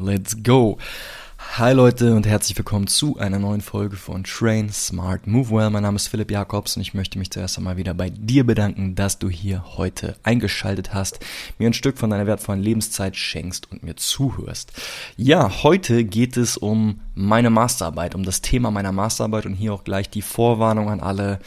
Let's go! Hi Leute und herzlich willkommen zu einer neuen Folge von Train Smart Move Well. Mein Name ist Philipp Jakobs und ich möchte mich zuerst einmal wieder bei dir bedanken, dass du hier heute eingeschaltet hast, mir ein Stück von deiner wertvollen Lebenszeit schenkst und mir zuhörst. Ja, heute geht es um meine Masterarbeit, um das Thema meiner Masterarbeit und hier auch gleich die Vorwarnung an alle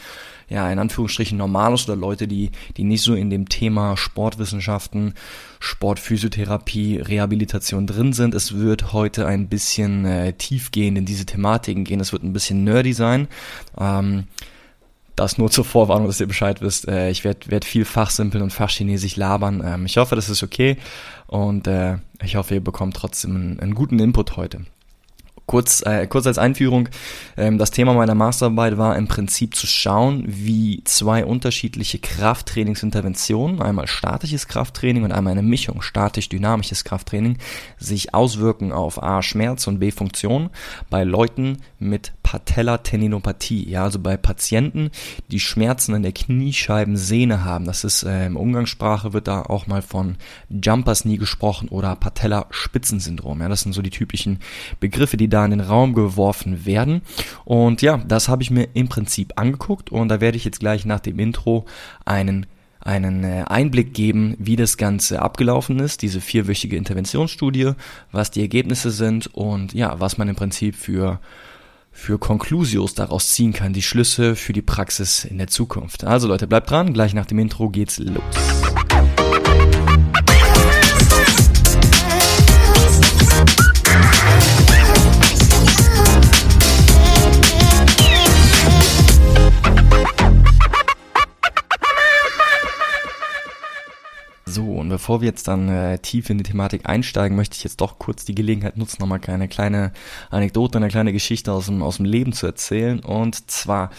ja, in Anführungsstrichen Normalos oder Leute, die, die nicht so in dem Thema Sportwissenschaften, Sportphysiotherapie, Rehabilitation drin sind. Es wird heute ein bisschen äh, tiefgehend in diese Thematiken gehen. Es wird ein bisschen nerdy sein. Ähm, das nur zur Vorwarnung, dass ihr Bescheid wisst. Äh, ich werde werd viel Fachsimpeln und Fachchinesisch labern. Ähm, ich hoffe, das ist okay und äh, ich hoffe, ihr bekommt trotzdem einen, einen guten Input heute. Kurz, äh, kurz als Einführung, ähm, das Thema meiner Masterarbeit war im Prinzip zu schauen, wie zwei unterschiedliche Krafttrainingsinterventionen, einmal statisches Krafttraining und einmal eine Mischung statisch-dynamisches Krafttraining, sich auswirken auf A Schmerz und B Funktion bei Leuten mit Patellatendinopathie, ja, also bei Patienten, die Schmerzen in der Kniescheibensehne haben. Das ist äh, im Umgangssprache wird da auch mal von Jumpers Knee gesprochen oder Patellaspitzensyndrom. Ja, das sind so die typischen Begriffe, die da in den Raum geworfen werden. Und ja, das habe ich mir im Prinzip angeguckt und da werde ich jetzt gleich nach dem Intro einen einen äh, Einblick geben, wie das Ganze abgelaufen ist, diese vierwöchige Interventionsstudie, was die Ergebnisse sind und ja, was man im Prinzip für für Conclusios daraus ziehen kann, die Schlüsse für die Praxis in der Zukunft. Also Leute, bleibt dran, gleich nach dem Intro geht's los. Bevor wir jetzt dann äh, tief in die Thematik einsteigen, möchte ich jetzt doch kurz die Gelegenheit nutzen, nochmal eine kleine Anekdote, eine kleine Geschichte aus dem, aus dem Leben zu erzählen. Und zwar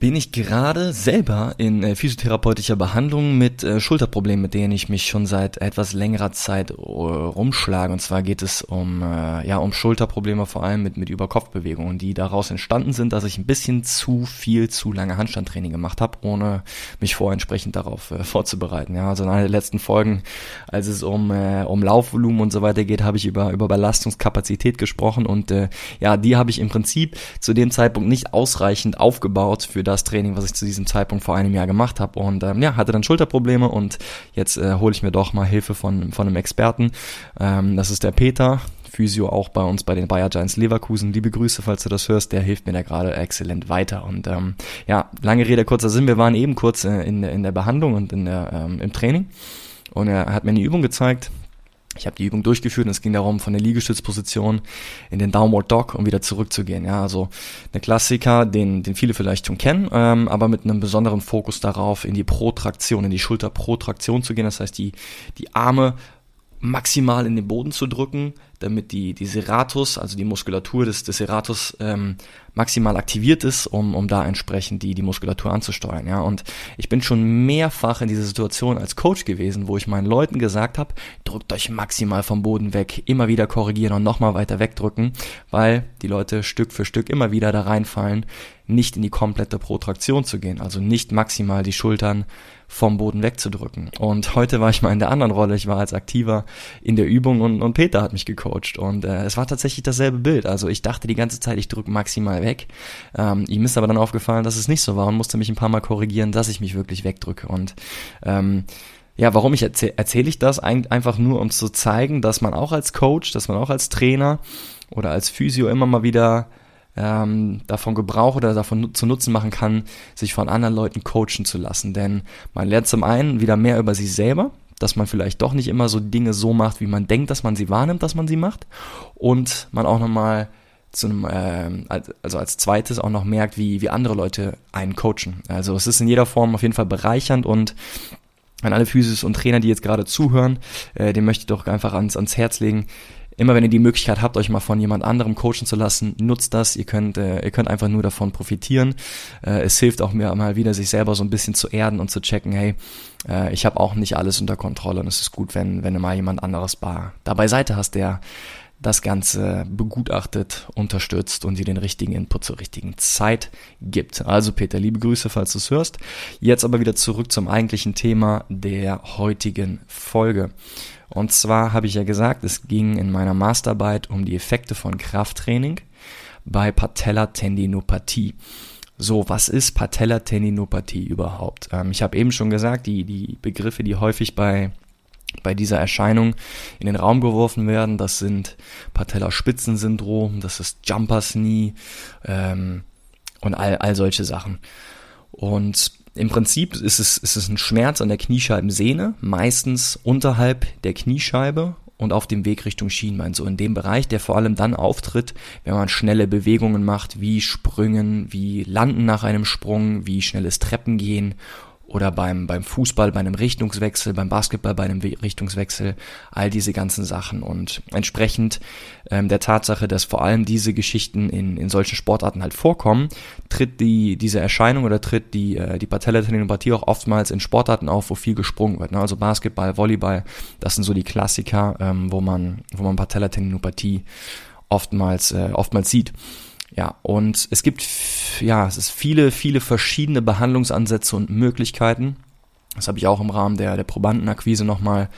bin ich gerade selber in äh, physiotherapeutischer Behandlung mit äh, Schulterproblemen, mit denen ich mich schon seit etwas längerer Zeit äh, rumschlage. Und zwar geht es um, äh, ja, um Schulterprobleme vor allem mit, mit Überkopfbewegungen, die daraus entstanden sind, dass ich ein bisschen zu viel, zu lange Handstandtraining gemacht habe, ohne mich vorher entsprechend darauf äh, vorzubereiten. Ja, also in einer der letzten Folgen, als es um, äh, um Laufvolumen und so weiter geht, habe ich über, über Belastungskapazität gesprochen und äh, ja, die habe ich im Prinzip zu dem Zeitpunkt nicht ausreichend aufgebaut für das Training, was ich zu diesem Zeitpunkt vor einem Jahr gemacht habe. Und ähm, ja, hatte dann Schulterprobleme und jetzt äh, hole ich mir doch mal Hilfe von, von einem Experten. Ähm, das ist der Peter, Physio auch bei uns bei den Bayer Giants Leverkusen. Liebe Grüße, falls du das hörst. Der hilft mir da gerade exzellent weiter. Und ähm, ja, lange Rede, kurzer Sinn. Wir waren eben kurz äh, in, in der Behandlung und in der, ähm, im Training. Und er hat mir eine Übung gezeigt, ich habe die Übung durchgeführt und es ging darum, von der Liegestützposition in den Downward Dog und wieder zurückzugehen. Ja, also eine Klassiker, den, den viele vielleicht schon kennen, ähm, aber mit einem besonderen Fokus darauf, in die Protraktion, in die Schulterprotraktion zu gehen. Das heißt, die, die Arme maximal in den Boden zu drücken, damit die, die Serratus, also die Muskulatur des, des Serratus ähm, maximal aktiviert ist, um, um da entsprechend die, die Muskulatur anzusteuern. Ja? Und ich bin schon mehrfach in dieser Situation als Coach gewesen, wo ich meinen Leuten gesagt habe, drückt euch maximal vom Boden weg, immer wieder korrigieren und nochmal weiter wegdrücken, weil die Leute Stück für Stück immer wieder da reinfallen, nicht in die komplette Protraktion zu gehen, also nicht maximal die Schultern vom Boden wegzudrücken. Und heute war ich mal in der anderen Rolle. Ich war als Aktiver in der Übung und, und Peter hat mich gecoacht. Und äh, es war tatsächlich dasselbe Bild. Also ich dachte die ganze Zeit, ich drücke maximal weg. Ähm, ihm ist aber dann aufgefallen, dass es nicht so war und musste mich ein paar Mal korrigieren, dass ich mich wirklich wegdrücke. Und ähm, ja, warum ich erzähle erzähl ich das? Einfach nur, um zu zeigen, dass man auch als Coach, dass man auch als Trainer oder als Physio immer mal wieder ähm, davon Gebrauch oder davon zu Nutzen machen kann, sich von anderen Leuten coachen zu lassen. Denn man lernt zum einen wieder mehr über sich selber, dass man vielleicht doch nicht immer so Dinge so macht, wie man denkt, dass man sie wahrnimmt, dass man sie macht. Und man auch nochmal zu einem, äh, also als zweites auch noch merkt, wie, wie andere Leute einen coachen. Also es ist in jeder Form auf jeden Fall bereichernd und an alle Physis und Trainer, die jetzt gerade zuhören, äh, dem möchte ich doch einfach ans, ans Herz legen, immer wenn ihr die Möglichkeit habt, euch mal von jemand anderem coachen zu lassen, nutzt das. Ihr könnt, äh, ihr könnt einfach nur davon profitieren. Äh, es hilft auch mir mal wieder, sich selber so ein bisschen zu erden und zu checken, hey, äh, ich habe auch nicht alles unter Kontrolle und es ist gut, wenn, wenn du mal jemand anderes bar, da beiseite hast, der das Ganze begutachtet, unterstützt und dir den richtigen Input zur richtigen Zeit gibt. Also Peter, liebe Grüße, falls du es hörst. Jetzt aber wieder zurück zum eigentlichen Thema der heutigen Folge. Und zwar habe ich ja gesagt, es ging in meiner Masterarbeit um die Effekte von Krafttraining bei Patellatendinopathie. So, was ist Patellatendinopathie überhaupt? Ähm, ich habe eben schon gesagt, die, die Begriffe, die häufig bei bei dieser Erscheinung in den Raum geworfen werden. Das sind Patellaspitzensyndrom, das ist Jumpers Knee ähm, und all, all solche Sachen. Und im Prinzip ist es, ist es ein Schmerz an der Kniescheibensehne, meistens unterhalb der Kniescheibe und auf dem Weg Richtung Schienbein. So in dem Bereich, der vor allem dann auftritt, wenn man schnelle Bewegungen macht, wie Sprüngen, wie Landen nach einem Sprung, wie schnelles Treppengehen oder beim, beim Fußball bei einem Richtungswechsel, beim Basketball bei einem Richtungswechsel, all diese ganzen Sachen. Und entsprechend ähm, der Tatsache, dass vor allem diese Geschichten in, in solchen Sportarten halt vorkommen, tritt die, diese Erscheinung oder tritt die, äh, die Patellatendinopathie auch oftmals in Sportarten auf, wo viel gesprungen wird. Ne? Also Basketball, Volleyball, das sind so die Klassiker, ähm, wo man, wo man Patellatendinopathie oftmals, äh, oftmals sieht. Ja, und es gibt, ja, es ist viele, viele verschiedene Behandlungsansätze und Möglichkeiten. Das habe ich auch im Rahmen der, der Probandenakquise nochmal,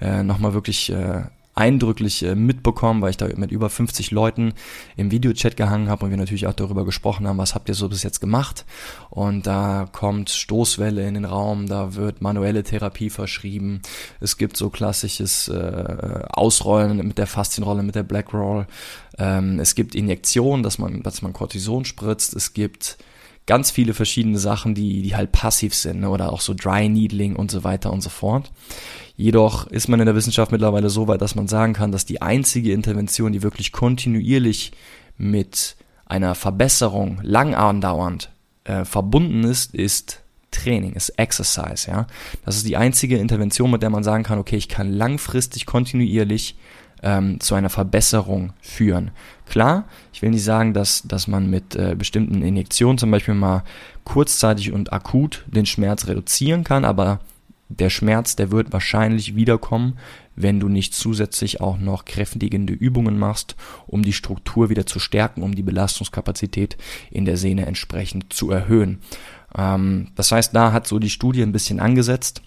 äh, noch wirklich äh, eindrücklich äh, mitbekommen, weil ich da mit über 50 Leuten im Videochat gehangen habe und wir natürlich auch darüber gesprochen haben, was habt ihr so bis jetzt gemacht. Und da kommt Stoßwelle in den Raum, da wird manuelle Therapie verschrieben. Es gibt so klassisches äh, Ausrollen mit der Faszienrolle, mit der Black Roll. Ähm, es gibt Injektionen, dass man, dass man Cortison spritzt. Es gibt ganz viele verschiedene Sachen, die, die halt passiv sind, ne? oder auch so Dry Needling und so weiter und so fort. Jedoch ist man in der Wissenschaft mittlerweile so weit, dass man sagen kann, dass die einzige Intervention, die wirklich kontinuierlich mit einer Verbesserung lang andauernd äh, verbunden ist, ist Training, ist Exercise, ja. Das ist die einzige Intervention, mit der man sagen kann, okay, ich kann langfristig kontinuierlich ähm, zu einer Verbesserung führen. Klar, ich will nicht sagen, dass, dass man mit äh, bestimmten Injektionen zum Beispiel mal kurzzeitig und akut den Schmerz reduzieren kann, aber der Schmerz, der wird wahrscheinlich wiederkommen, wenn du nicht zusätzlich auch noch kräftigende Übungen machst, um die Struktur wieder zu stärken, um die Belastungskapazität in der Sehne entsprechend zu erhöhen. Ähm, das heißt, da hat so die Studie ein bisschen angesetzt.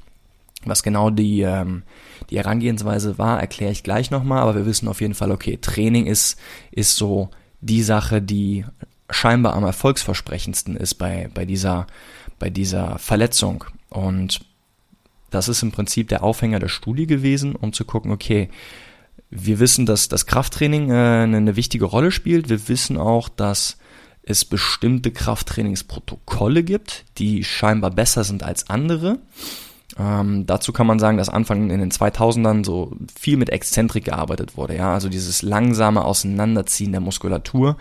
Was genau die, ähm, die Herangehensweise war, erkläre ich gleich nochmal, aber wir wissen auf jeden Fall, okay, Training ist, ist so die Sache, die scheinbar am erfolgsversprechendsten ist bei, bei dieser, bei dieser Verletzung. Und das ist im Prinzip der Aufhänger der Studie gewesen, um zu gucken, okay, wir wissen, dass das Krafttraining äh, eine wichtige Rolle spielt. Wir wissen auch, dass es bestimmte Krafttrainingsprotokolle gibt, die scheinbar besser sind als andere. Ähm, dazu kann man sagen, dass Anfang in den 2000ern so viel mit Exzentrik gearbeitet wurde, ja, also dieses langsame Auseinanderziehen der Muskulatur.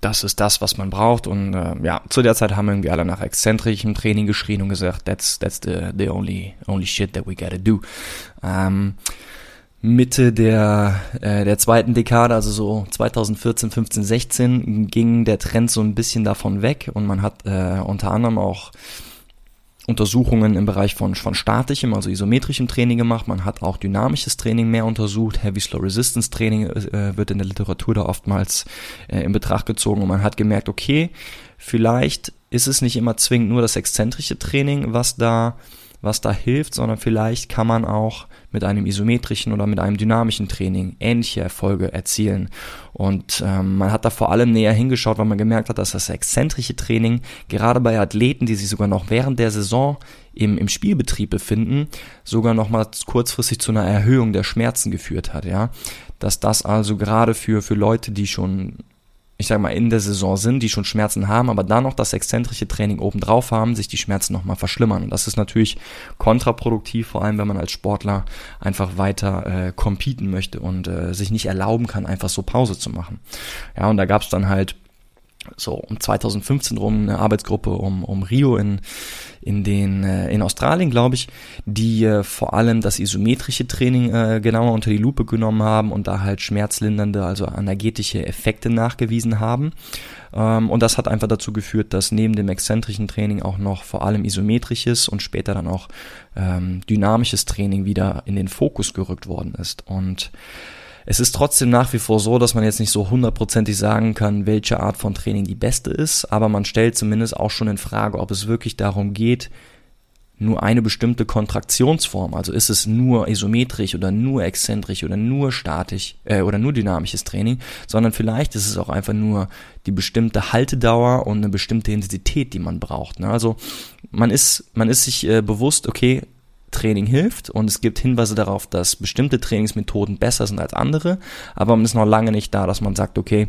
Das ist das, was man braucht und äh, ja, zu der Zeit haben irgendwie alle nach exzentrischem Training geschrien und gesagt, that's that's the the only only shit that we gotta do. Ähm, Mitte der, äh, der zweiten Dekade, also so 2014, 15, 16, ging der Trend so ein bisschen davon weg und man hat äh, unter anderem auch Untersuchungen im Bereich von, von statischem, also isometrischem Training gemacht. Man hat auch dynamisches Training mehr untersucht. Heavy Slow Resistance Training äh, wird in der Literatur da oftmals äh, in Betracht gezogen und man hat gemerkt, okay, vielleicht ist es nicht immer zwingend nur das exzentrische Training, was da was da hilft, sondern vielleicht kann man auch mit einem isometrischen oder mit einem dynamischen Training ähnliche Erfolge erzielen. Und ähm, man hat da vor allem näher hingeschaut, weil man gemerkt hat, dass das exzentrische Training gerade bei Athleten, die sich sogar noch während der Saison im, im Spielbetrieb befinden, sogar noch mal kurzfristig zu einer Erhöhung der Schmerzen geführt hat, ja. Dass das also gerade für, für Leute, die schon ich sag mal, in der Saison sind, die schon Schmerzen haben, aber dann noch das exzentrische Training obendrauf haben, sich die Schmerzen nochmal verschlimmern. Und das ist natürlich kontraproduktiv, vor allem wenn man als Sportler einfach weiter äh, competen möchte und äh, sich nicht erlauben kann, einfach so Pause zu machen. Ja, und da gab's dann halt so um 2015 rum eine Arbeitsgruppe um, um Rio in, in, den, äh, in Australien, glaube ich, die äh, vor allem das isometrische Training äh, genauer unter die Lupe genommen haben und da halt schmerzlindernde, also energetische Effekte nachgewiesen haben. Ähm, und das hat einfach dazu geführt, dass neben dem exzentrischen Training auch noch vor allem isometrisches und später dann auch ähm, dynamisches Training wieder in den Fokus gerückt worden ist. Und Es ist trotzdem nach wie vor so, dass man jetzt nicht so hundertprozentig sagen kann, welche Art von Training die beste ist, aber man stellt zumindest auch schon in Frage, ob es wirklich darum geht, nur eine bestimmte Kontraktionsform, also ist es nur isometrisch oder nur exzentrisch oder nur statisch äh, oder nur dynamisches Training, sondern vielleicht ist es auch einfach nur die bestimmte Haltedauer und eine bestimmte Intensität, die man braucht. Ne? Also man ist man ist sich äh, bewusst, okay, Training hilft und es gibt Hinweise darauf, dass bestimmte Trainingsmethoden besser sind als andere, aber man ist noch lange nicht da, dass man sagt, okay,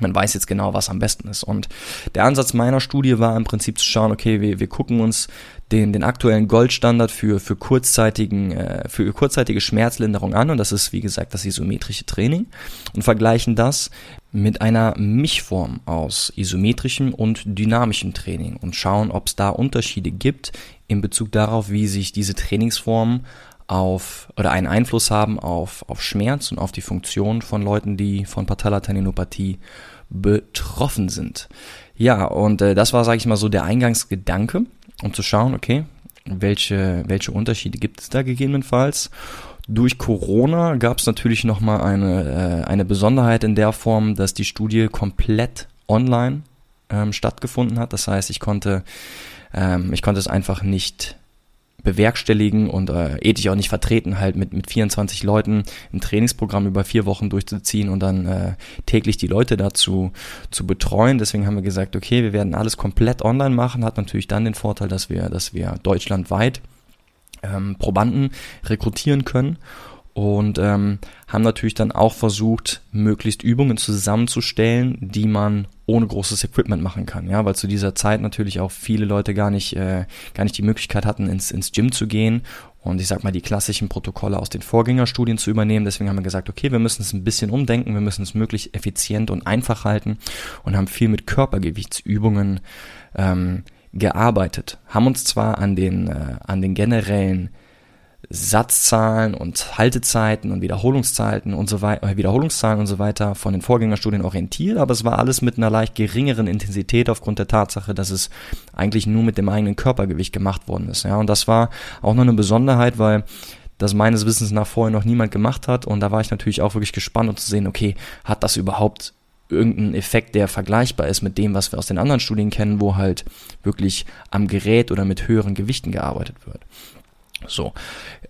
man weiß jetzt genau, was am besten ist. Und der Ansatz meiner Studie war im Prinzip zu schauen, okay, wir, wir gucken uns den, den aktuellen Goldstandard für, für, kurzzeitigen, äh, für kurzzeitige Schmerzlinderung an und das ist, wie gesagt, das isometrische Training und vergleichen das mit einer Mischform aus isometrischem und dynamischem Training und schauen, ob es da Unterschiede gibt in Bezug darauf, wie sich diese Trainingsformen auf oder einen Einfluss haben auf, auf Schmerz und auf die Funktion von Leuten, die von Patellateninopathie betroffen sind. Ja, und äh, das war, sage ich mal, so der Eingangsgedanke, um zu schauen, okay, welche, welche Unterschiede gibt es da gegebenenfalls. Durch Corona gab es natürlich nochmal eine, äh, eine Besonderheit in der Form, dass die Studie komplett online ähm, stattgefunden hat. Das heißt, ich konnte, ähm, ich konnte es einfach nicht bewerkstelligen und äh, ethisch auch nicht vertreten, halt mit, mit 24 Leuten ein Trainingsprogramm über vier Wochen durchzuziehen und dann äh, täglich die Leute dazu zu betreuen. Deswegen haben wir gesagt, okay, wir werden alles komplett online machen. Hat natürlich dann den Vorteil, dass wir, dass wir deutschlandweit ähm, Probanden rekrutieren können und ähm, haben natürlich dann auch versucht, möglichst Übungen zusammenzustellen, die man ohne großes Equipment machen kann, ja, weil zu dieser Zeit natürlich auch viele Leute gar nicht äh, gar nicht die Möglichkeit hatten, ins ins Gym zu gehen und ich sag mal die klassischen Protokolle aus den Vorgängerstudien zu übernehmen. Deswegen haben wir gesagt, okay, wir müssen es ein bisschen umdenken, wir müssen es möglichst effizient und einfach halten und haben viel mit Körpergewichtsübungen ähm, gearbeitet, haben uns zwar an den äh, an den generellen Satzzahlen und Haltezeiten und Wiederholungszeiten und so weiter, äh, Wiederholungszahlen und so weiter von den Vorgängerstudien orientiert, aber es war alles mit einer leicht geringeren Intensität aufgrund der Tatsache, dass es eigentlich nur mit dem eigenen Körpergewicht gemacht worden ist. Ja, und das war auch noch eine Besonderheit, weil das meines Wissens nach vorher noch niemand gemacht hat und da war ich natürlich auch wirklich gespannt, um zu sehen, okay, hat das überhaupt irgendeinen Effekt, der vergleichbar ist mit dem, was wir aus den anderen Studien kennen, wo halt wirklich am Gerät oder mit höheren Gewichten gearbeitet wird. So,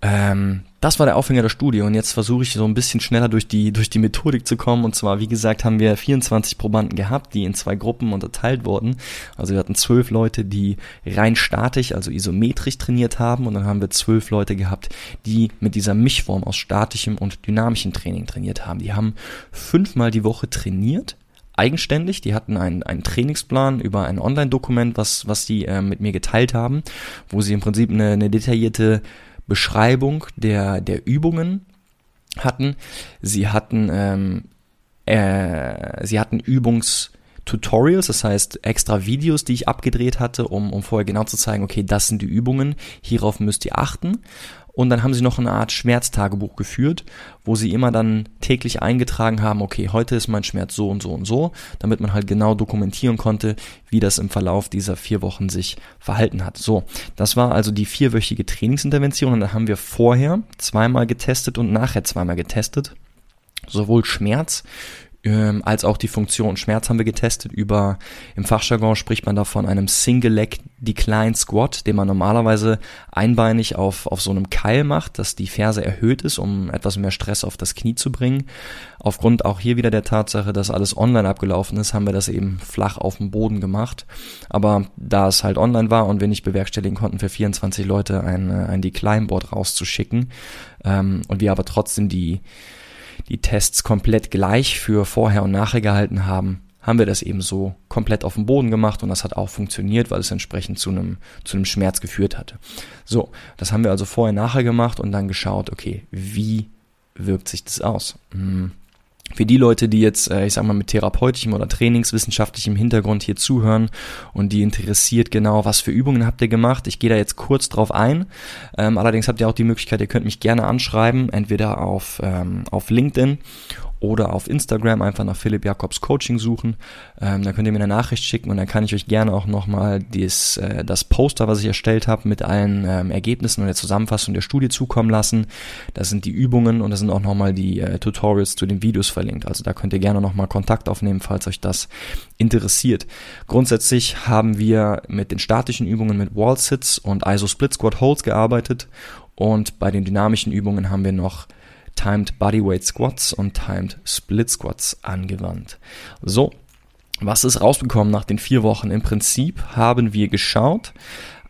ähm, das war der Aufhänger der Studie und jetzt versuche ich so ein bisschen schneller durch die durch die Methodik zu kommen. Und zwar, wie gesagt, haben wir 24 Probanden gehabt, die in zwei Gruppen unterteilt wurden. Also wir hatten zwölf Leute, die rein statisch, also isometrisch trainiert haben, und dann haben wir zwölf Leute gehabt, die mit dieser Mischform aus statischem und dynamischem Training trainiert haben. Die haben fünfmal die Woche trainiert eigenständig. Die hatten einen, einen Trainingsplan über ein Online-Dokument, was, was die äh, mit mir geteilt haben, wo sie im Prinzip eine, eine detaillierte Beschreibung der, der Übungen hatten. Sie hatten, ähm, äh, sie hatten Übungs- Tutorials, das heißt extra Videos, die ich abgedreht hatte, um, um vorher genau zu zeigen, okay, das sind die Übungen, hierauf müsst ihr achten. Und dann haben sie noch eine Art Schmerztagebuch geführt, wo sie immer dann täglich eingetragen haben, okay, heute ist mein Schmerz so und so und so, damit man halt genau dokumentieren konnte, wie das im Verlauf dieser vier Wochen sich verhalten hat. So, das war also die vierwöchige Trainingsintervention und da haben wir vorher zweimal getestet und nachher zweimal getestet. Sowohl Schmerz ähm, als auch die Funktion Schmerz haben wir getestet über, im Fachjargon spricht man davon einem Single Leg Decline Squat, den man normalerweise einbeinig auf, auf so einem Keil macht, dass die Ferse erhöht ist, um etwas mehr Stress auf das Knie zu bringen. Aufgrund auch hier wieder der Tatsache, dass alles online abgelaufen ist, haben wir das eben flach auf dem Boden gemacht. Aber da es halt online war und wir nicht bewerkstelligen konnten, für 24 Leute ein, äh, ein Decline Board rauszuschicken, ähm, und wir aber trotzdem die, die Tests komplett gleich für vorher und nachher gehalten haben, haben wir das eben so komplett auf dem Boden gemacht und das hat auch funktioniert, weil es entsprechend zu einem, zu einem Schmerz geführt hatte. So, das haben wir also vorher nachher gemacht und dann geschaut, okay, wie wirkt sich das aus? Hm für die Leute, die jetzt, äh, ich sag mal, mit therapeutischem oder trainingswissenschaftlichem Hintergrund hier zuhören und die interessiert genau, was für Übungen habt ihr gemacht, ich gehe da jetzt kurz drauf ein. Ähm, allerdings habt ihr auch die Möglichkeit, ihr könnt mich gerne anschreiben, entweder auf, ähm, auf LinkedIn oder auf Instagram einfach nach Philipp Jakobs Coaching suchen. Ähm, da könnt ihr mir eine Nachricht schicken und dann kann ich euch gerne auch nochmal das, äh, das Poster, was ich erstellt habe, mit allen ähm, Ergebnissen und der Zusammenfassung der Studie zukommen lassen. Da sind die Übungen und da sind auch nochmal die äh, Tutorials zu den Videos verlinkt. Also da könnt ihr gerne nochmal Kontakt aufnehmen, falls euch das interessiert. Grundsätzlich haben wir mit den statischen Übungen mit Wall Sits und ISO Split Squat Holds gearbeitet und bei den dynamischen Übungen haben wir noch Timed Bodyweight Squats und Timed Split Squats angewandt. So, was ist rausgekommen nach den vier Wochen? Im Prinzip haben wir geschaut,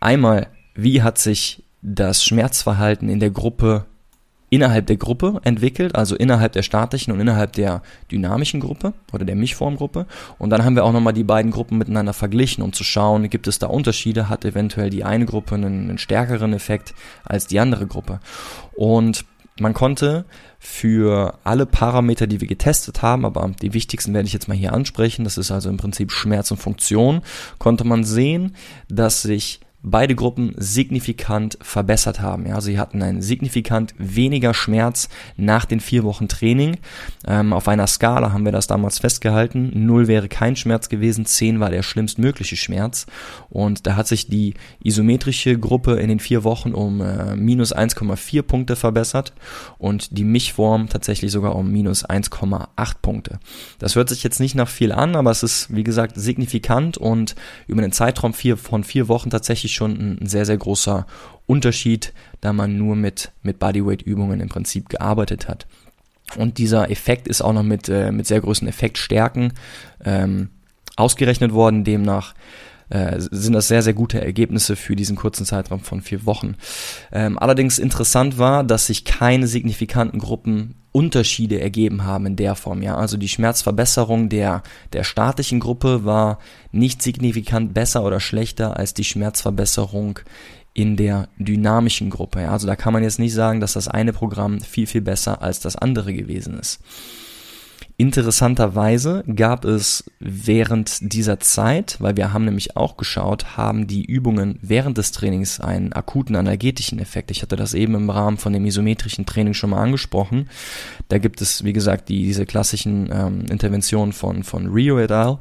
einmal, wie hat sich das Schmerzverhalten in der Gruppe innerhalb der Gruppe entwickelt, also innerhalb der statischen und innerhalb der dynamischen Gruppe oder der Mischformgruppe. Und dann haben wir auch nochmal die beiden Gruppen miteinander verglichen, um zu schauen, gibt es da Unterschiede, hat eventuell die eine Gruppe einen, einen stärkeren Effekt als die andere Gruppe. Und man konnte für alle Parameter, die wir getestet haben, aber die wichtigsten werde ich jetzt mal hier ansprechen, das ist also im Prinzip Schmerz und Funktion, konnte man sehen, dass sich beide Gruppen signifikant verbessert haben. Ja, sie hatten einen signifikant weniger Schmerz nach den vier Wochen Training. Ähm, auf einer Skala haben wir das damals festgehalten. Null wäre kein Schmerz gewesen, zehn war der schlimmstmögliche Schmerz. Und da hat sich die isometrische Gruppe in den vier Wochen um äh, minus 1,4 Punkte verbessert und die Mischform tatsächlich sogar um minus 1,8 Punkte. Das hört sich jetzt nicht nach viel an, aber es ist, wie gesagt, signifikant und über einen Zeitraum vier, von vier Wochen tatsächlich schon ein sehr, sehr großer Unterschied, da man nur mit, mit Bodyweight-Übungen im Prinzip gearbeitet hat. Und dieser Effekt ist auch noch mit, äh, mit sehr großen Effektstärken ähm, ausgerechnet worden. Demnach äh, sind das sehr, sehr gute Ergebnisse für diesen kurzen Zeitraum von vier Wochen. Ähm, allerdings interessant war, dass sich keine signifikanten Gruppen Unterschiede ergeben haben in der Form, ja. Also die Schmerzverbesserung der, der statischen Gruppe war nicht signifikant besser oder schlechter als die Schmerzverbesserung in der dynamischen Gruppe. Ja. Also da kann man jetzt nicht sagen, dass das eine Programm viel, viel besser als das andere gewesen ist. Interessanterweise gab es während dieser Zeit, weil wir haben nämlich auch geschaut, haben die Übungen während des Trainings einen akuten analgetischen Effekt. Ich hatte das eben im Rahmen von dem isometrischen Training schon mal angesprochen. Da gibt es, wie gesagt, die, diese klassischen ähm, Interventionen von, von Rio et al.,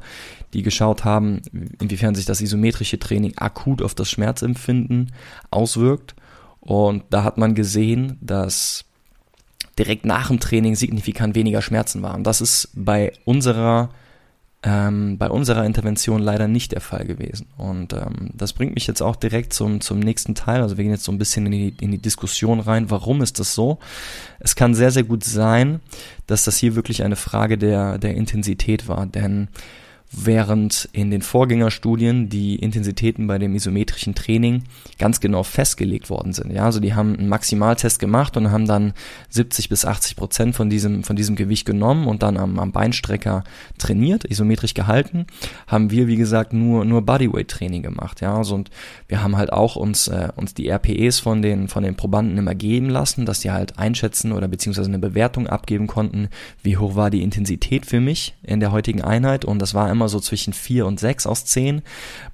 die geschaut haben, inwiefern sich das isometrische Training akut auf das Schmerzempfinden auswirkt. Und da hat man gesehen, dass direkt nach dem Training signifikant weniger Schmerzen waren. Das ist bei unserer ähm, bei unserer Intervention leider nicht der Fall gewesen. Und ähm, das bringt mich jetzt auch direkt zum, zum nächsten Teil. Also wir gehen jetzt so ein bisschen in die, in die Diskussion rein. Warum ist das so? Es kann sehr, sehr gut sein, dass das hier wirklich eine Frage der, der Intensität war. Denn während in den Vorgängerstudien die Intensitäten bei dem isometrischen Training ganz genau festgelegt worden sind. Ja, also die haben einen Maximaltest gemacht und haben dann 70 bis 80 Prozent von diesem, von diesem Gewicht genommen und dann am, am Beinstrecker trainiert, isometrisch gehalten. Haben wir, wie gesagt, nur, nur Bodyweight Training gemacht. Ja, also und wir haben halt auch uns, äh, uns die RPEs von den, von den Probanden immer geben lassen, dass die halt einschätzen oder beziehungsweise eine Bewertung abgeben konnten, wie hoch war die Intensität für mich in der heutigen Einheit und das war immer so zwischen 4 und 6 aus 10.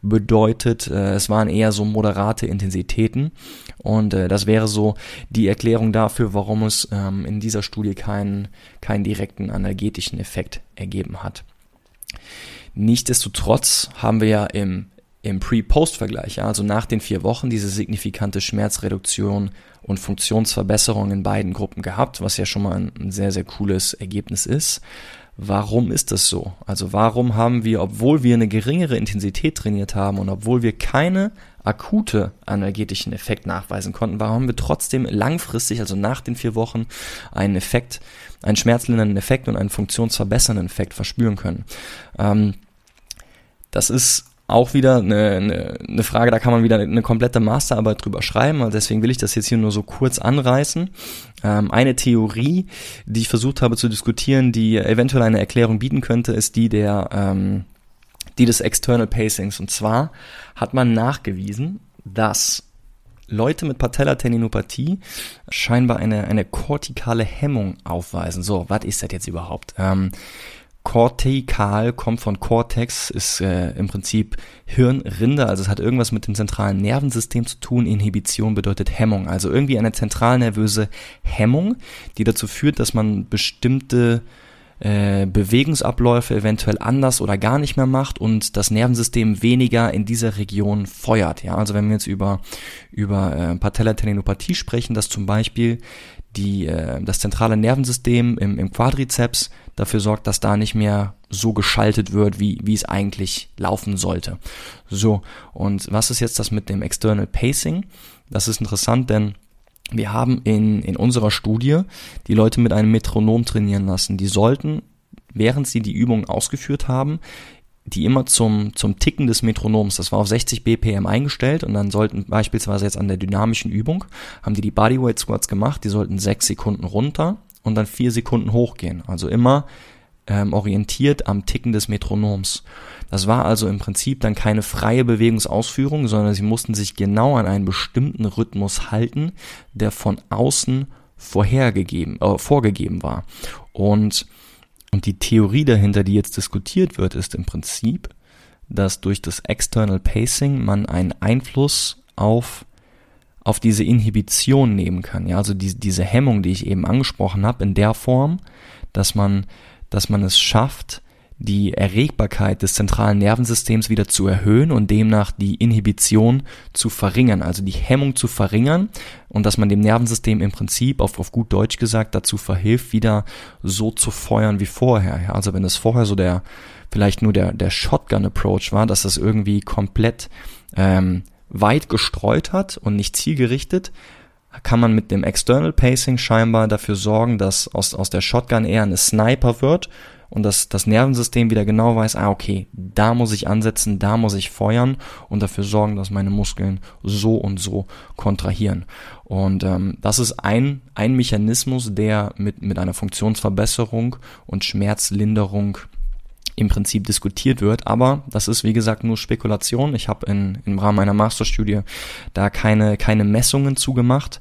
Bedeutet, äh, es waren eher so moderate Intensitäten. Und äh, das wäre so die Erklärung dafür, warum es ähm, in dieser Studie keinen, keinen direkten analgetischen Effekt ergeben hat. Nichtsdestotrotz haben wir ja im, im Pre-Post-Vergleich, also nach den vier Wochen, diese signifikante Schmerzreduktion und Funktionsverbesserung in beiden Gruppen gehabt, was ja schon mal ein sehr, sehr cooles Ergebnis ist. Warum ist das so? Also warum haben wir, obwohl wir eine geringere Intensität trainiert haben und obwohl wir keine akute analgetischen Effekt nachweisen konnten, warum haben wir trotzdem langfristig, also nach den vier Wochen, einen Effekt, einen schmerzlindernden Effekt und einen funktionsverbessernden Effekt verspüren können? Ähm, das ist auch wieder eine, eine, eine Frage, da kann man wieder eine komplette Masterarbeit drüber schreiben. Also deswegen will ich das jetzt hier nur so kurz anreißen. Ähm, eine Theorie, die ich versucht habe zu diskutieren, die eventuell eine Erklärung bieten könnte, ist die der ähm, die des External Pacings. Und zwar hat man nachgewiesen, dass Leute mit Patellatendinopathie scheinbar eine, eine kortikale Hemmung aufweisen. So, was ist das jetzt überhaupt? Ähm, Kortikal kommt von Cortex, ist äh, im Prinzip Hirnrinde, also es hat irgendwas mit dem zentralen Nervensystem zu tun. Inhibition bedeutet Hemmung, also irgendwie eine zentralnervöse Hemmung, die dazu führt, dass man bestimmte äh, Bewegungsabläufe eventuell anders oder gar nicht mehr macht und das Nervensystem weniger in dieser Region feuert. Ja, also wenn wir jetzt über über äh, Patellatendinopathie sprechen, dass zum Beispiel die, äh, das zentrale Nervensystem im, im Quadrizeps dafür sorgt, dass da nicht mehr so geschaltet wird, wie, wie es eigentlich laufen sollte. So, und was ist jetzt das mit dem External Pacing? Das ist interessant, denn wir haben in, in unserer Studie die Leute mit einem Metronom trainieren lassen. Die sollten, während sie die Übungen ausgeführt haben, die immer zum, zum Ticken des Metronoms, das war auf 60 BPM eingestellt und dann sollten beispielsweise jetzt an der dynamischen Übung, haben die die Bodyweight Squats gemacht, die sollten sechs Sekunden runter und dann vier Sekunden hochgehen. Also immer ähm, orientiert am Ticken des Metronoms. Das war also im Prinzip dann keine freie Bewegungsausführung, sondern sie mussten sich genau an einen bestimmten Rhythmus halten, der von außen vorhergegeben, äh, vorgegeben war. Und, und die Theorie dahinter, die jetzt diskutiert wird, ist im Prinzip, dass durch das External Pacing man einen Einfluss auf auf diese Inhibition nehmen kann. Ja, also die, diese Hemmung, die ich eben angesprochen habe, in der Form, dass man dass man es schafft, die Erregbarkeit des zentralen Nervensystems wieder zu erhöhen und demnach die Inhibition zu verringern, also die Hemmung zu verringern und dass man dem Nervensystem im Prinzip auf, auf gut Deutsch gesagt dazu verhilft, wieder so zu feuern wie vorher. Ja, also wenn es vorher so der vielleicht nur der, der Shotgun-Approach war, dass es irgendwie komplett ähm, weit gestreut hat und nicht zielgerichtet, kann man mit dem External Pacing scheinbar dafür sorgen, dass aus, aus der Shotgun eher eine Sniper wird und dass das Nervensystem wieder genau weiß, ah okay, da muss ich ansetzen, da muss ich feuern und dafür sorgen, dass meine Muskeln so und so kontrahieren. Und ähm, das ist ein, ein Mechanismus, der mit, mit einer Funktionsverbesserung und Schmerzlinderung im Prinzip diskutiert wird. Aber das ist, wie gesagt, nur Spekulation. Ich habe in, im Rahmen meiner Masterstudie da keine, keine Messungen zugemacht,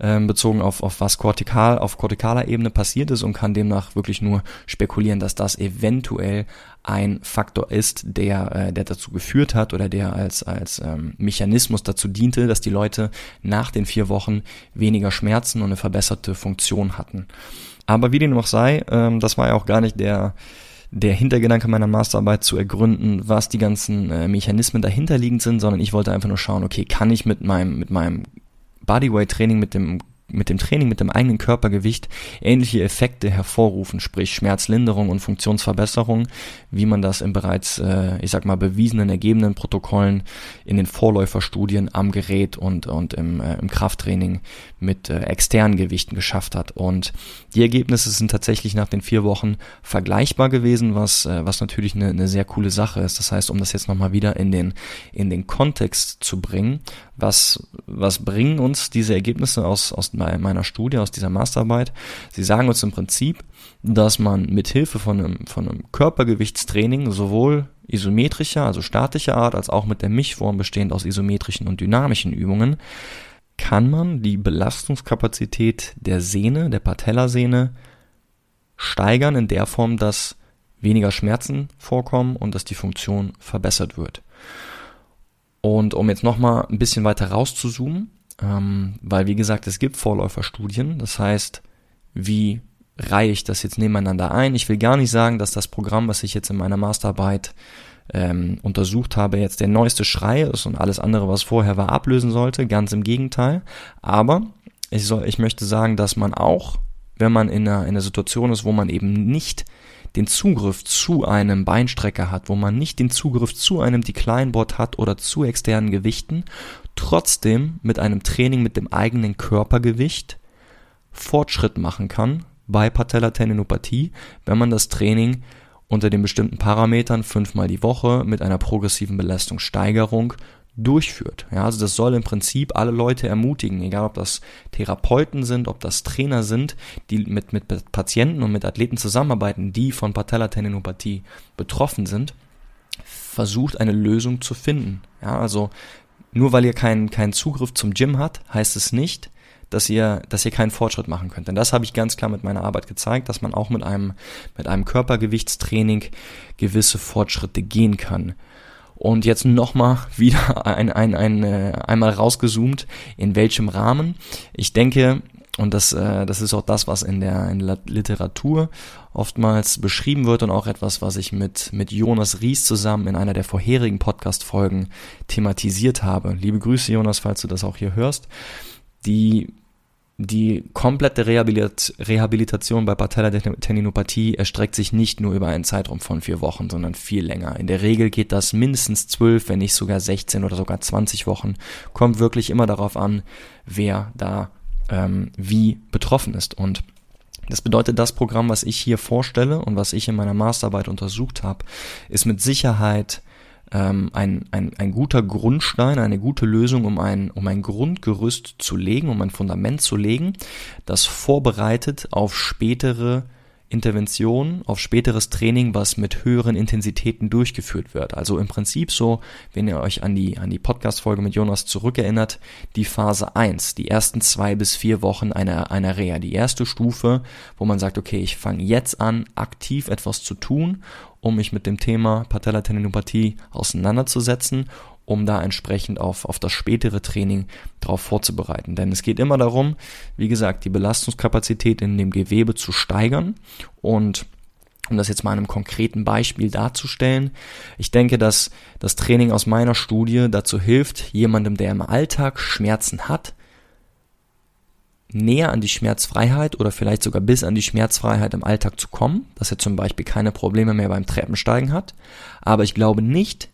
ähm, bezogen auf, auf was kortikal, auf kortikaler Ebene passiert ist und kann demnach wirklich nur spekulieren, dass das eventuell ein Faktor ist, der, äh, der dazu geführt hat oder der als, als ähm, Mechanismus dazu diente, dass die Leute nach den vier Wochen weniger Schmerzen und eine verbesserte Funktion hatten. Aber wie dem auch sei, ähm, das war ja auch gar nicht der, der Hintergedanke meiner Masterarbeit zu ergründen, was die ganzen äh, Mechanismen dahinterliegend sind, sondern ich wollte einfach nur schauen, okay, kann ich mit meinem, mit meinem Bodyweight Training, mit dem mit dem Training, mit dem eigenen Körpergewicht ähnliche Effekte hervorrufen, sprich Schmerzlinderung und Funktionsverbesserung, wie man das in bereits, äh, ich sag mal, bewiesenen, ergebenen Protokollen in den Vorläuferstudien am Gerät und, und im, äh, im Krafttraining mit äh, externen Gewichten geschafft hat. Und die Ergebnisse sind tatsächlich nach den vier Wochen vergleichbar gewesen, was, äh, was natürlich eine, eine sehr coole Sache ist. Das heißt, um das jetzt nochmal wieder in den, in den Kontext zu bringen, was, was bringen uns diese Ergebnisse aus, aus meiner Studie, aus dieser Masterarbeit? Sie sagen uns im Prinzip, dass man mit Hilfe von einem, von einem Körpergewichtstraining sowohl isometrischer, also statischer Art, als auch mit der Mischform bestehend aus isometrischen und dynamischen Übungen, kann man die Belastungskapazität der Sehne, der Patellasehne, steigern in der Form, dass weniger Schmerzen vorkommen und dass die Funktion verbessert wird. Und um jetzt nochmal ein bisschen weiter rauszuzoomen, ähm, weil wie gesagt, es gibt Vorläuferstudien, das heißt, wie reihe ich das jetzt nebeneinander ein? Ich will gar nicht sagen, dass das Programm, was ich jetzt in meiner Masterarbeit ähm, untersucht habe, jetzt der neueste Schrei ist und alles andere, was vorher war, ablösen sollte. Ganz im Gegenteil. Aber ich, soll, ich möchte sagen, dass man auch, wenn man in einer, in einer Situation ist, wo man eben nicht den Zugriff zu einem Beinstrecker hat, wo man nicht den Zugriff zu einem Decline-Board hat oder zu externen Gewichten, trotzdem mit einem Training mit dem eigenen Körpergewicht Fortschritt machen kann bei Patellatendinopathie, wenn man das Training unter den bestimmten Parametern fünfmal die Woche mit einer progressiven Belastungssteigerung durchführt. Ja, also das soll im Prinzip alle Leute ermutigen, egal ob das Therapeuten sind, ob das Trainer sind, die mit, mit Patienten und mit Athleten zusammenarbeiten, die von Patellatendinopathie betroffen sind, versucht eine Lösung zu finden. Ja, also nur weil ihr keinen, keinen Zugriff zum Gym habt, heißt es nicht, dass ihr, dass ihr keinen Fortschritt machen könnt. Denn das habe ich ganz klar mit meiner Arbeit gezeigt, dass man auch mit einem, mit einem Körpergewichtstraining gewisse Fortschritte gehen kann. Und jetzt nochmal wieder ein, ein, ein, äh, einmal rausgezoomt, in welchem Rahmen. Ich denke, und das, äh, das ist auch das, was in der, in der Literatur oftmals beschrieben wird und auch etwas, was ich mit, mit Jonas Ries zusammen in einer der vorherigen Podcast-Folgen thematisiert habe. Liebe Grüße, Jonas, falls du das auch hier hörst. Die die komplette Rehabilitation bei Patellatendinopathie erstreckt sich nicht nur über einen Zeitraum von vier Wochen, sondern viel länger. In der Regel geht das mindestens zwölf, wenn nicht sogar 16 oder sogar 20 Wochen. Kommt wirklich immer darauf an, wer da ähm, wie betroffen ist. Und das bedeutet, das Programm, was ich hier vorstelle und was ich in meiner Masterarbeit untersucht habe, ist mit Sicherheit ähm, ein, ein, ein guter Grundstein, eine gute Lösung, um ein, um ein Grundgerüst zu legen, um ein Fundament zu legen, das vorbereitet auf spätere Intervention auf späteres Training, was mit höheren Intensitäten durchgeführt wird. Also im Prinzip so, wenn ihr euch an die, an die Podcast-Folge mit Jonas zurückerinnert, die Phase 1, die ersten zwei bis vier Wochen einer, einer Reha, die erste Stufe, wo man sagt, okay, ich fange jetzt an, aktiv etwas zu tun um mich mit dem Thema Patellatendinopathie auseinanderzusetzen, um da entsprechend auf, auf das spätere Training darauf vorzubereiten. Denn es geht immer darum, wie gesagt, die Belastungskapazität in dem Gewebe zu steigern und um das jetzt mal in einem konkreten Beispiel darzustellen. Ich denke, dass das Training aus meiner Studie dazu hilft, jemandem, der im Alltag Schmerzen hat, näher an die Schmerzfreiheit oder vielleicht sogar bis an die Schmerzfreiheit im Alltag zu kommen, dass er zum Beispiel keine Probleme mehr beim Treppensteigen hat. Aber ich glaube nicht,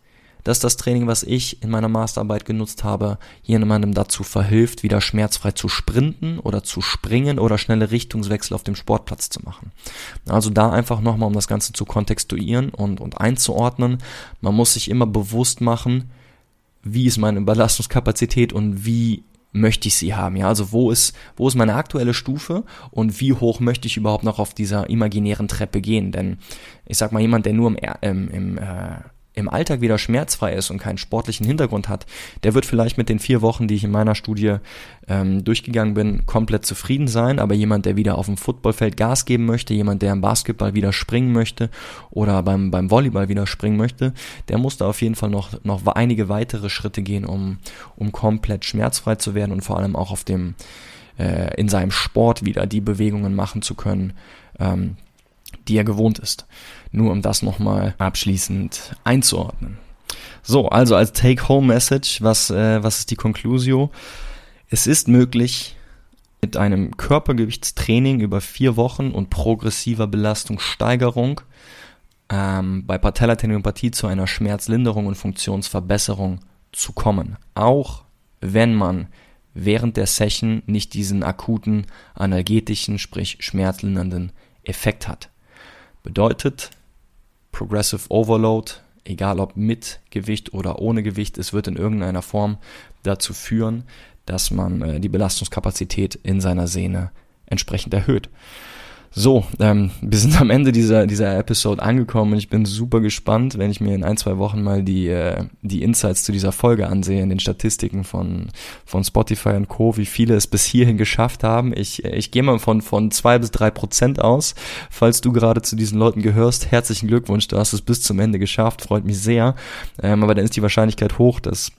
dass das Training, was ich in meiner Masterarbeit genutzt habe, jemandem dazu verhilft, wieder schmerzfrei zu sprinten oder zu springen oder schnelle Richtungswechsel auf dem Sportplatz zu machen. Also da einfach nochmal, um das Ganze zu kontextuieren und, und einzuordnen. Man muss sich immer bewusst machen, wie ist meine Belastungskapazität und wie möchte ich sie haben? Ja, also wo ist, wo ist meine aktuelle Stufe und wie hoch möchte ich überhaupt noch auf dieser imaginären Treppe gehen? Denn ich sag mal, jemand, der nur im, im, im äh, im Alltag wieder schmerzfrei ist und keinen sportlichen Hintergrund hat, der wird vielleicht mit den vier Wochen, die ich in meiner Studie ähm, durchgegangen bin, komplett zufrieden sein. Aber jemand, der wieder auf dem Footballfeld Gas geben möchte, jemand, der im Basketball wieder springen möchte oder beim, beim Volleyball wieder springen möchte, der muss da auf jeden Fall noch, noch einige weitere Schritte gehen, um, um komplett schmerzfrei zu werden und vor allem auch auf dem, äh, in seinem Sport wieder die Bewegungen machen zu können, ähm, die er gewohnt ist. Nur um das nochmal abschließend einzuordnen. So, also als Take-Home-Message, was, äh, was ist die Conclusio? Es ist möglich, mit einem Körpergewichtstraining über vier Wochen und progressiver Belastungssteigerung ähm, bei Patellatendinopathie zu einer Schmerzlinderung und Funktionsverbesserung zu kommen. Auch wenn man während der Session nicht diesen akuten analgetischen, sprich schmerzlindernden Effekt hat. Bedeutet, Progressive Overload, egal ob mit Gewicht oder ohne Gewicht, es wird in irgendeiner Form dazu führen, dass man äh, die Belastungskapazität in seiner Sehne entsprechend erhöht. So, ähm, wir sind am Ende dieser, dieser Episode angekommen und ich bin super gespannt, wenn ich mir in ein, zwei Wochen mal die, äh, die Insights zu dieser Folge ansehe, in den Statistiken von, von Spotify und Co., wie viele es bis hierhin geschafft haben. Ich, äh, ich gehe mal von, von zwei bis drei Prozent aus. Falls du gerade zu diesen Leuten gehörst, herzlichen Glückwunsch, du hast es bis zum Ende geschafft, freut mich sehr. Ähm, aber dann ist die Wahrscheinlichkeit hoch, dass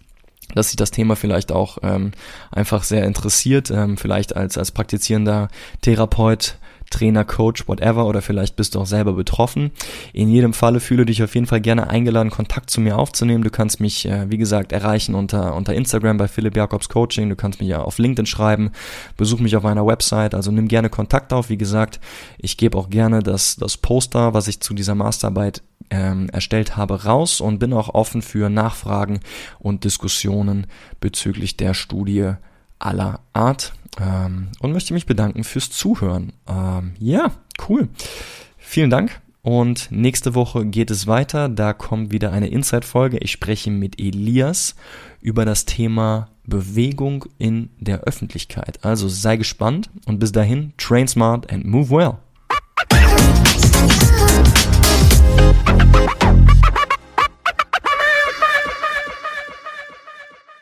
dass sich das Thema vielleicht auch ähm, einfach sehr interessiert, ähm, vielleicht als als praktizierender Therapeut Trainer, Coach, whatever, oder vielleicht bist du auch selber betroffen. In jedem Falle fühle dich auf jeden Fall gerne eingeladen, Kontakt zu mir aufzunehmen. Du kannst mich, äh, wie gesagt, erreichen unter, unter Instagram bei Philipp Jakobs Coaching. Du kannst mich ja auf LinkedIn schreiben. Besuch mich auf meiner Website. Also nimm gerne Kontakt auf. Wie gesagt, ich gebe auch gerne das, das Poster, was ich zu dieser Masterarbeit ähm, erstellt habe, raus und bin auch offen für Nachfragen und Diskussionen bezüglich der Studie aller Art. Ähm, und möchte mich bedanken fürs Zuhören. Ähm, ja, cool. Vielen Dank. Und nächste Woche geht es weiter. Da kommt wieder eine Inside-Folge. Ich spreche mit Elias über das Thema Bewegung in der Öffentlichkeit. Also sei gespannt und bis dahin, train smart and move well.